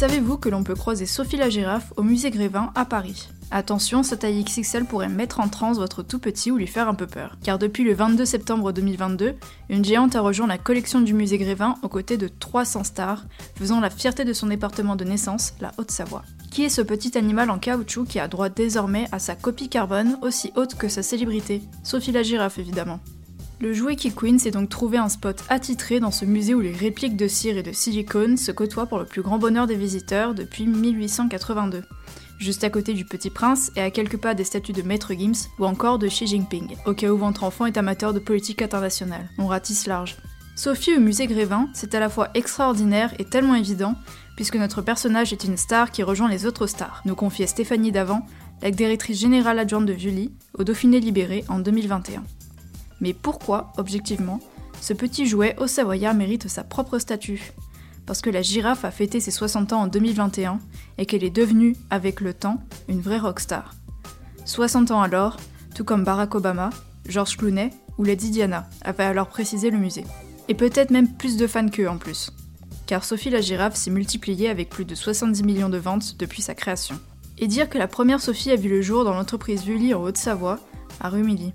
Savez-vous que l'on peut croiser Sophie la girafe au musée Grévin à Paris? Attention, sa taille XXL pourrait mettre en transe votre tout petit ou lui faire un peu peur. Car depuis le 22 septembre 2022, une géante a rejoint la collection du musée Grévin aux côtés de 300 stars, faisant la fierté de son département de naissance, la Haute-Savoie. Qui est ce petit animal en caoutchouc qui a droit désormais à sa copie carbone aussi haute que sa célébrité? Sophie la girafe évidemment. Le jouet Key Queen s'est donc trouvé un spot attitré dans ce musée où les répliques de cire et de silicone se côtoient pour le plus grand bonheur des visiteurs depuis 1882. Juste à côté du Petit Prince et à quelques pas des statues de Maître Gims ou encore de Xi Jinping, au cas où votre enfant est amateur de politique internationale. On ratisse large. Sophie au musée Grévin, c'est à la fois extraordinaire et tellement évident, puisque notre personnage est une star qui rejoint les autres stars, nous confiait Stéphanie Davant, la directrice générale adjointe de Julie, au Dauphiné Libéré en 2021. Mais pourquoi, objectivement, ce petit jouet au Savoyard mérite sa propre statue? Parce que la girafe a fêté ses 60 ans en 2021 et qu'elle est devenue, avec le temps, une vraie rockstar. 60 ans alors, tout comme Barack Obama, George Clooney ou Lady Diana, avait alors précisé le musée. Et peut-être même plus de fans qu'eux en plus. Car Sophie la girafe s'est multipliée avec plus de 70 millions de ventes depuis sa création. Et dire que la première Sophie a vu le jour dans l'entreprise Vully en Haute-Savoie, à Rumilly.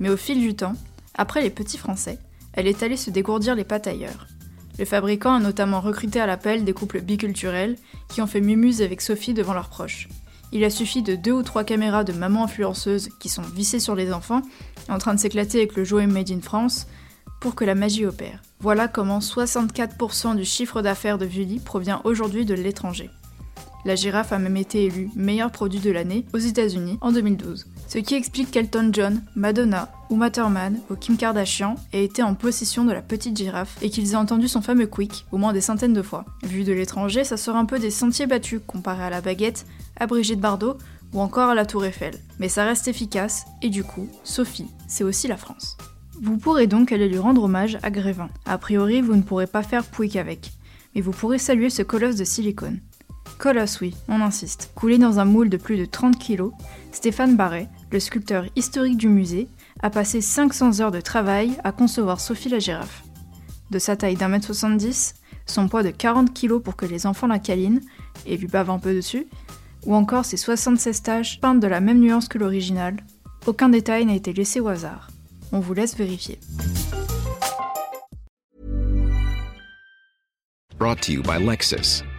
Mais au fil du temps, après les petits Français, elle est allée se dégourdir les pattes ailleurs. Le fabricant a notamment recruté à l'appel des couples biculturels qui ont fait mumuse avec Sophie devant leurs proches. Il a suffi de deux ou trois caméras de maman influenceuses qui sont vissées sur les enfants, en train de s'éclater avec le jouet Made in France, pour que la magie opère. Voilà comment 64% du chiffre d'affaires de Vully provient aujourd'hui de l'étranger. La girafe a même été élue meilleur produit de l'année aux États-Unis en 2012. Ce qui explique qu'Elton John, Madonna ou Matterman ou Kim Kardashian aient été en possession de la petite girafe et qu'ils aient entendu son fameux quick au moins des centaines de fois. Vu de l'étranger, ça sort un peu des sentiers battus comparé à la baguette, à Brigitte Bardot ou encore à la Tour Eiffel. Mais ça reste efficace et du coup, Sophie, c'est aussi la France. Vous pourrez donc aller lui rendre hommage à Grévin. A priori, vous ne pourrez pas faire Pouic avec, mais vous pourrez saluer ce colosse de silicone. Colosse, oui, on insiste. Coulé dans un moule de plus de 30 kg, Stéphane Barret, le sculpteur historique du musée, a passé 500 heures de travail à concevoir Sophie la girafe. De sa taille d'un mètre 70, son poids de 40 kg pour que les enfants la câlinent et lui bavent un peu dessus, ou encore ses 76 taches peintes de la même nuance que l'original, aucun détail n'a été laissé au hasard. On vous laisse vérifier.